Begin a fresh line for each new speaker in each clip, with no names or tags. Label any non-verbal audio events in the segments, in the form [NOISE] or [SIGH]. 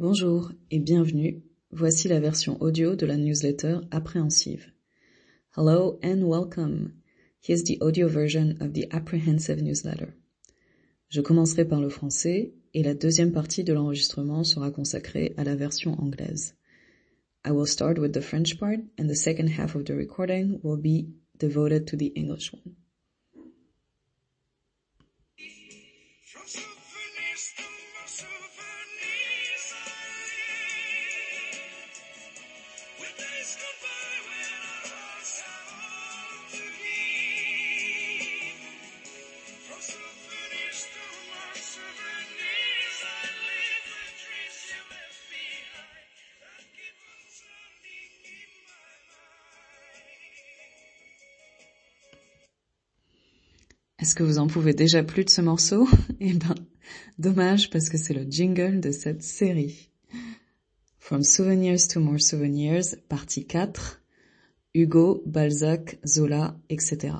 Bonjour et bienvenue. Voici la version audio de la newsletter appréhensive. Hello and welcome. Here's the audio version of the apprehensive newsletter. Je commencerai par le français et la deuxième partie de l'enregistrement sera consacrée à la version anglaise. I will start with the French part and the second half of the recording will be devoted to the English one. Est-ce que vous en pouvez déjà plus de ce morceau? [LAUGHS] Eh ben, dommage parce que c'est le jingle de cette série. From Souvenirs to More Souvenirs, partie 4, Hugo, Balzac, Zola, etc.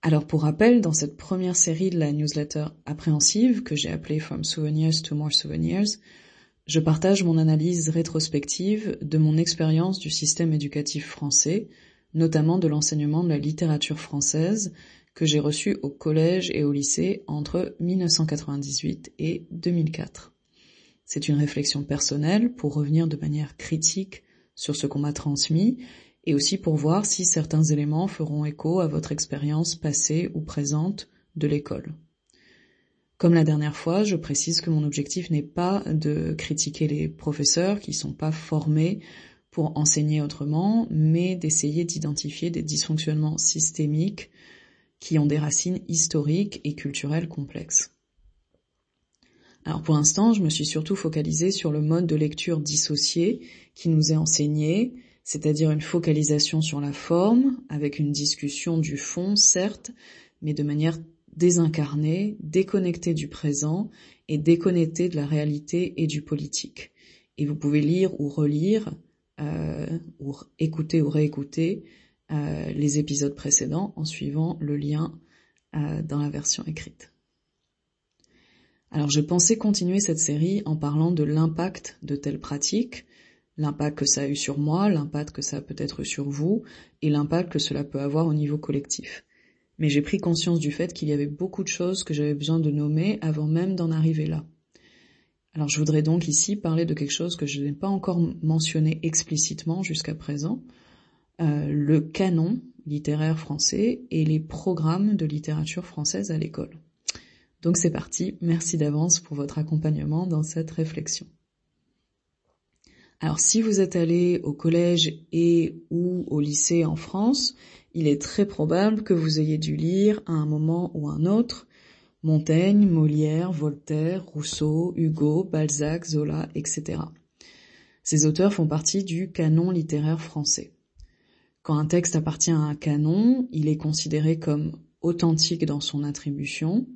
Alors pour rappel, dans cette première série de la newsletter appréhensive que j'ai appelée From Souvenirs to More Souvenirs, je partage mon analyse rétrospective de mon expérience du système éducatif français, notamment de l'enseignement de la littérature française que j'ai reçu au collège et au lycée entre 1998 et 2004. C'est une réflexion personnelle pour revenir de manière critique sur ce qu'on m'a transmis et aussi pour voir si certains éléments feront écho à votre expérience passée ou présente de l'école. Comme la dernière fois, je précise que mon objectif n'est pas de critiquer les professeurs qui sont pas formés pour enseigner autrement, mais d'essayer d'identifier des dysfonctionnements systémiques qui ont des racines historiques et culturelles complexes. Alors pour l'instant, je me suis surtout focalisée sur le mode de lecture dissocié qui nous est enseigné, c'est-à-dire une focalisation sur la forme, avec une discussion du fond, certes, mais de manière désincarnée, déconnectée du présent et déconnectée de la réalité et du politique. Et vous pouvez lire ou relire ou écouter ou réécouter euh, les épisodes précédents en suivant le lien euh, dans la version écrite. Alors je pensais continuer cette série en parlant de l'impact de telles pratiques, l'impact que ça a eu sur moi, l'impact que ça a peut-être eu sur vous, et l'impact que cela peut avoir au niveau collectif. Mais j'ai pris conscience du fait qu'il y avait beaucoup de choses que j'avais besoin de nommer avant même d'en arriver là. Alors je voudrais donc ici parler de quelque chose que je n'ai pas encore mentionné explicitement jusqu'à présent, euh, le canon littéraire français et les programmes de littérature française à l'école. Donc c'est parti, merci d'avance pour votre accompagnement dans cette réflexion. Alors si vous êtes allé au collège et ou au lycée en France, il est très probable que vous ayez dû lire à un moment ou un autre Montaigne, Molière, Voltaire, Rousseau, Hugo, Balzac, Zola, etc. Ces auteurs font partie du canon littéraire français. Quand un texte appartient à un canon, il est considéré comme authentique dans son attribution,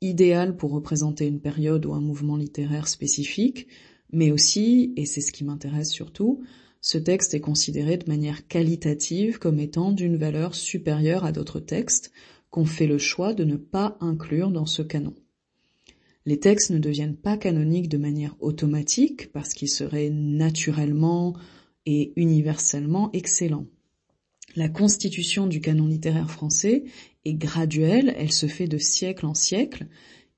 idéal pour représenter une période ou un mouvement littéraire spécifique, mais aussi, et c'est ce qui m'intéresse surtout, ce texte est considéré de manière qualitative comme étant d'une valeur supérieure à d'autres textes, qu'on fait le choix de ne pas inclure dans ce canon. Les textes ne deviennent pas canoniques de manière automatique parce qu'ils seraient naturellement et universellement excellents. La constitution du canon littéraire français est graduelle, elle se fait de siècle en siècle,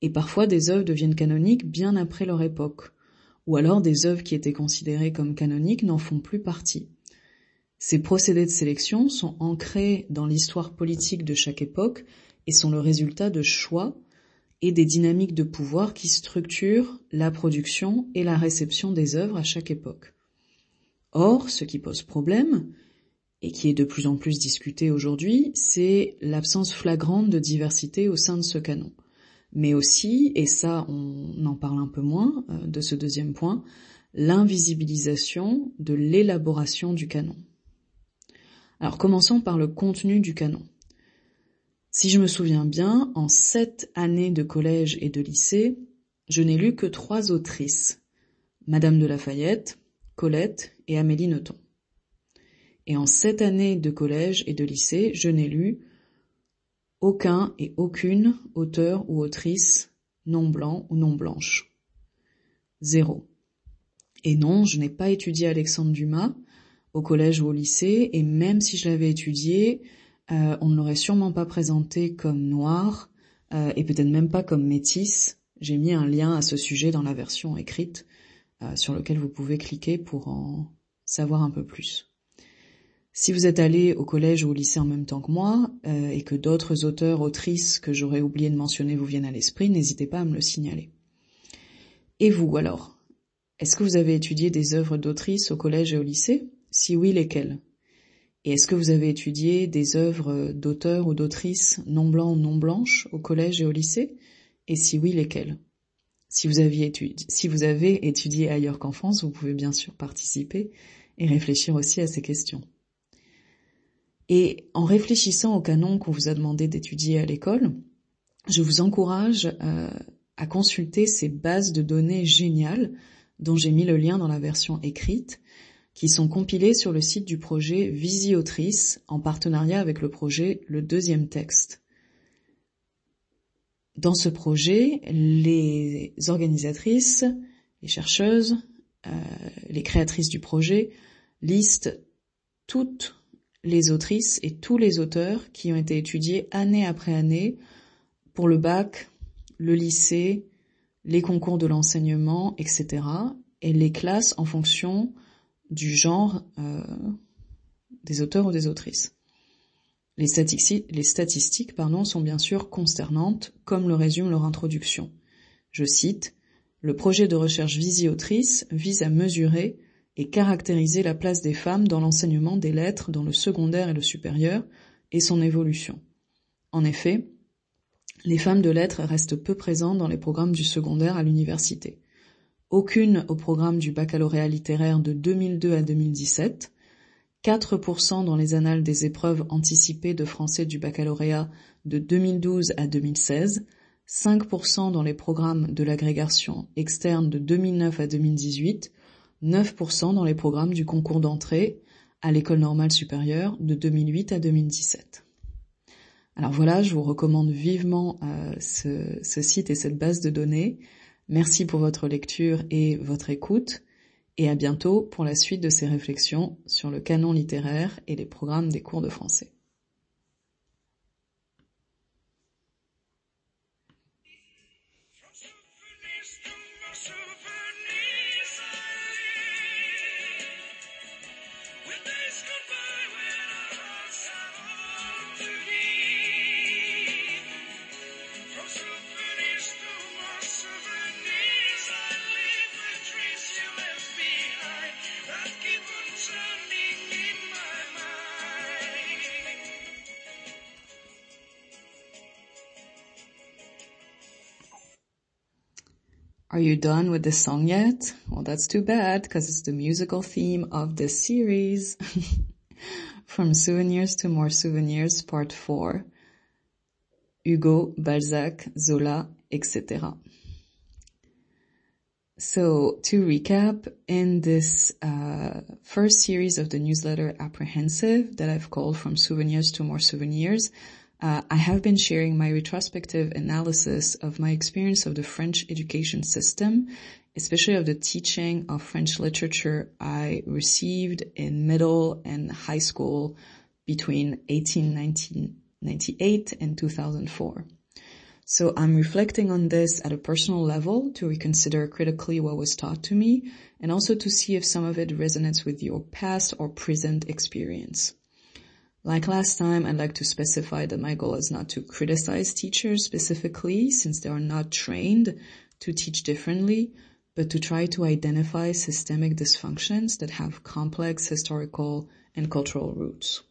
et parfois des œuvres deviennent canoniques bien après leur époque, ou alors des œuvres qui étaient considérées comme canoniques n'en font plus partie. Ces procédés de sélection sont ancrés dans l'histoire politique de chaque époque et sont le résultat de choix et des dynamiques de pouvoir qui structurent la production et la réception des œuvres à chaque époque. Or, ce qui pose problème, et qui est de plus en plus discuté aujourd'hui, c'est l'absence flagrante de diversité au sein de ce canon. Mais aussi, et ça on en parle un peu moins euh, de ce deuxième point, l'invisibilisation de l'élaboration du canon. Alors commençons par le contenu du canon. Si je me souviens bien, en sept années de collège et de lycée, je n'ai lu que trois autrices, Madame de Lafayette, Colette et Amélie Nothomb. Et en sept années de collège et de lycée, je n'ai lu aucun et aucune auteur ou autrice non blanc ou non blanche. Zéro. Et non, je n'ai pas étudié Alexandre Dumas au collège ou au lycée, et même si je l'avais étudié, euh, on ne l'aurait sûrement pas présenté comme noir, euh, et peut-être même pas comme métisse. J'ai mis un lien à ce sujet dans la version écrite, euh, sur lequel vous pouvez cliquer pour en savoir un peu plus. Si vous êtes allé au collège ou au lycée en même temps que moi, et que d'autres auteurs, autrices que j'aurais oublié de mentionner vous viennent à l'esprit, n'hésitez pas à me le signaler. Et vous alors? Est-ce que vous avez étudié des œuvres d'autrices au collège et au lycée? Si oui, lesquelles? Et est-ce que vous avez étudié des œuvres d'auteurs ou d'autrices non blancs ou non blanches au collège et au lycée? Et si oui, lesquelles? Si vous, avez étudié ailleurs qu'en France, vous pouvez bien sûr participer et réfléchir aussi à ces questions. Et en réfléchissant au canon qu'on vous a demandé d'étudier à l'école, je vous encourage euh, à consulter ces bases de données géniales dont j'ai mis le lien dans la version écrite qui sont compilés sur le site du projet Visiotrice en partenariat avec le projet Le Deuxième Texte. Dans ce projet, les organisatrices, les chercheuses, euh, les créatrices du projet listent toutes les autrices et tous les auteurs qui ont été étudiés année après année pour le bac, le lycée, les concours de l'enseignement, etc. et les classes en fonction du genre euh, des auteurs ou des autrices. Les statistiques, pardon, sont bien sûr consternantes, comme le résume leur introduction. Je cite Le projet de recherche Visiotrice vise à mesurer et caractériser la place des femmes dans l'enseignement des lettres dans le secondaire et le supérieur et son évolution. En effet, les femmes de lettres restent peu présentes dans les programmes du secondaire à l'université aucune au programme du baccalauréat littéraire de 2002 à 2017, 4% dans les annales des épreuves anticipées de français du baccalauréat de 2012 à 2016, 5% dans les programmes de l'agrégation externe de 2009 à 2018, 9% dans les programmes du concours d'entrée à l'école normale supérieure de 2008 à 2017. Alors voilà, je vous recommande vivement euh, ce, ce site et cette base de données. Merci pour votre lecture et votre écoute, et à bientôt pour la suite de ces réflexions sur le canon littéraire et les programmes des cours de français. Are you done with the song yet? Well, that's too bad because it's the musical theme of this series. [LAUGHS] From Souvenirs to More Souvenirs, Part 4. Hugo, Balzac, Zola, etc. So to recap, in this uh, first series of the newsletter Apprehensive that I've called From Souvenirs to More Souvenirs, uh, I have been sharing my retrospective analysis of my experience of the French education system, especially of the teaching of French literature I received in middle and high school between 1898 and 2004. So I'm reflecting on this at a personal level to reconsider critically what was taught to me and also to see if some of it resonates with your past or present experience. Like last time, I'd like to specify that my goal is not to criticize teachers specifically since they are not trained to teach differently, but to try to identify systemic dysfunctions that have complex historical and cultural roots.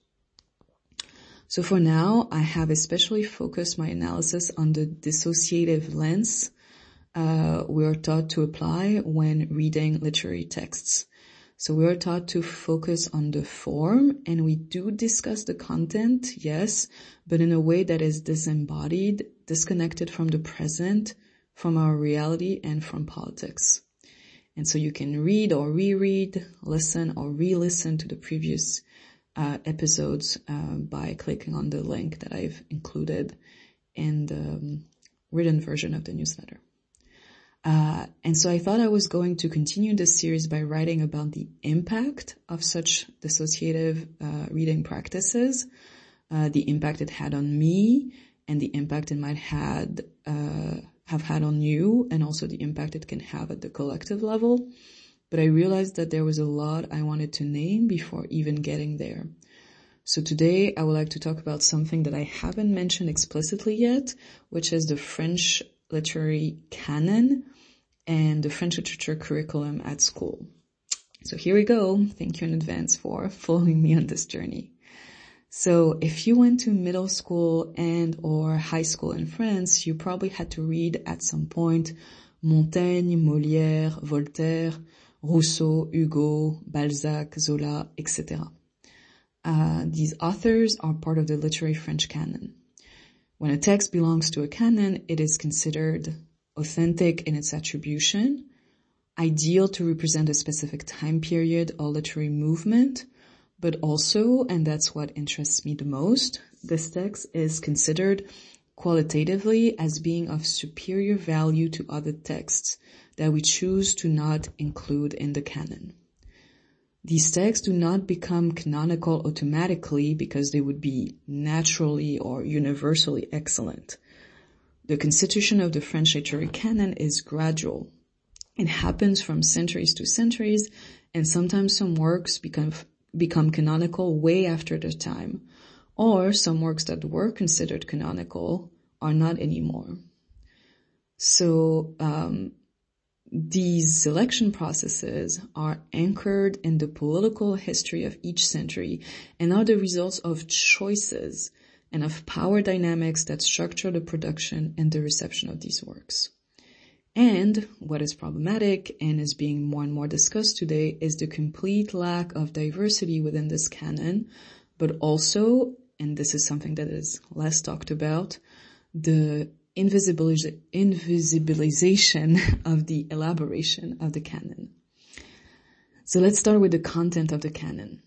So for now, I have especially focused my analysis on the dissociative lens uh, we are taught to apply when reading literary texts. So we are taught to focus on the form and we do discuss the content, yes, but in a way that is disembodied, disconnected from the present, from our reality and from politics. And so you can read or reread, listen or re-listen to the previous uh, episodes uh, by clicking on the link that I've included in the um, written version of the newsletter. Uh, and so I thought I was going to continue this series by writing about the impact of such dissociative uh, reading practices, uh, the impact it had on me, and the impact it might had uh, have had on you, and also the impact it can have at the collective level. But I realized that there was a lot I wanted to name before even getting there. So today I would like to talk about something that I haven't mentioned explicitly yet, which is the French literary canon and the French literature curriculum at school. So here we go. Thank you in advance for [LAUGHS] following me on this journey. So if you went to middle school and or high school in France, you probably had to read at some point Montaigne, Molière, Voltaire, Rousseau, Hugo, Balzac, Zola, etc. Uh, these authors are part of the literary French canon. When a text belongs to a canon, it is considered authentic in its attribution, ideal to represent a specific time period or literary movement, but also, and that's what interests me the most, this text is considered qualitatively as being of superior value to other texts that we choose to not include in the canon. These texts do not become canonical automatically because they would be naturally or universally excellent. The constitution of the French literary canon is gradual. It happens from centuries to centuries, and sometimes some works become, become canonical way after their time, or some works that were considered canonical are not anymore. So um, these selection processes are anchored in the political history of each century and are the results of choices and of power dynamics that structure the production and the reception of these works. And what is problematic and is being more and more discussed today is the complete lack of diversity within this canon, but also, and this is something that is less talked about, the invisibilization [LAUGHS] of the elaboration of the canon. So let's start with the content of the canon.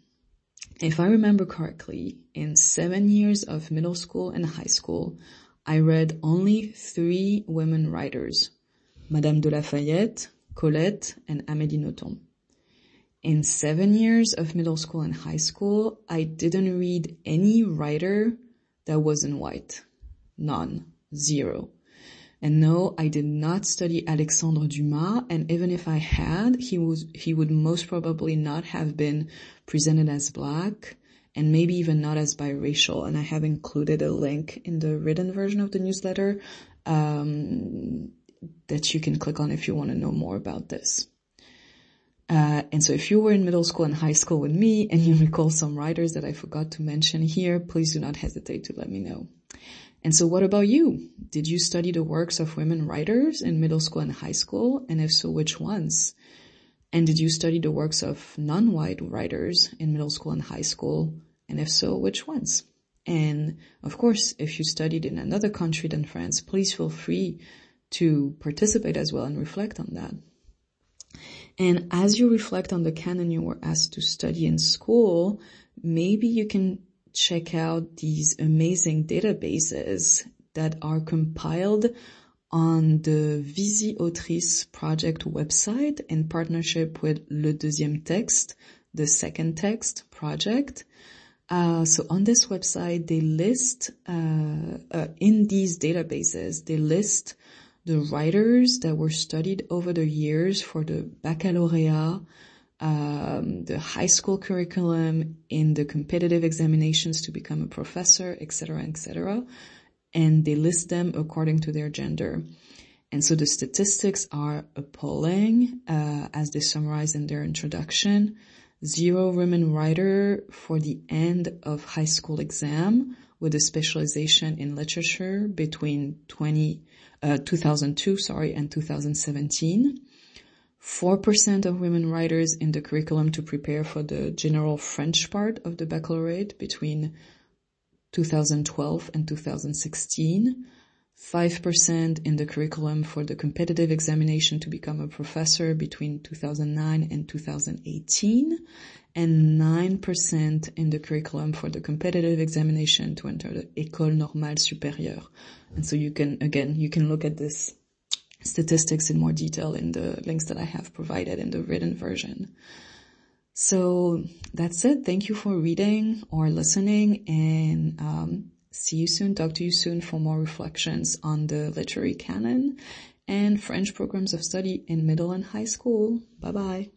If I remember correctly, in seven years of middle school and high school, I read only three women writers, Madame de Lafayette, Colette, and Amélie Nothomb. In seven years of middle school and high school, I didn't read any writer that wasn't white. None. Zero. And no, I did not study Alexandre Dumas, and even if I had, he was, he would most probably not have been presented as black, and maybe even not as biracial, and I have included a link in the written version of the newsletter, um, that you can click on if you want to know more about this. Uh, and so if you were in middle school and high school with me and you [LAUGHS] recall some writers that I forgot to mention here, please do not hesitate to let me know. And so what about you? Did you study the works of women writers in middle school and high school? And if so, which ones? And did you study the works of non-white writers in middle school and high school? And if so, which ones? And of course, if you studied in another country than France, please feel free to participate as well and reflect on that. And as you reflect on the canon you were asked to study in school, maybe you can check out these amazing databases that are compiled on the Visi Autrice project website in partnership with Le Deuxième Texte, the second text project. Uh, so on this website, they list, uh, uh, in these databases, they list the writers that were studied over the years for the baccalaureate, um, the high school curriculum, in the competitive examinations to become a professor, etc., etc., and they list them according to their gender. And so the statistics are appalling, uh, as they summarize in their introduction. Zero women writer for the end of high school exam with a specialization in literature between 20, uh, 2002, sorry, and 2017. 4% of women writers in the curriculum to prepare for the general French part of the baccalaureate between 2012 and 2016. 5% in the curriculum for the competitive examination to become a professor between 2009 and 2018, and 9% in the curriculum for the competitive examination to enter the École Normale Supérieure. And so you can, again, you can look at this statistics in more detail in the links that I have provided in the written version. So that's it. Thank you for reading or listening and um, see you soon. Talk to you soon for more reflections on the literary canon and French programs of study in middle and high school. Bye bye.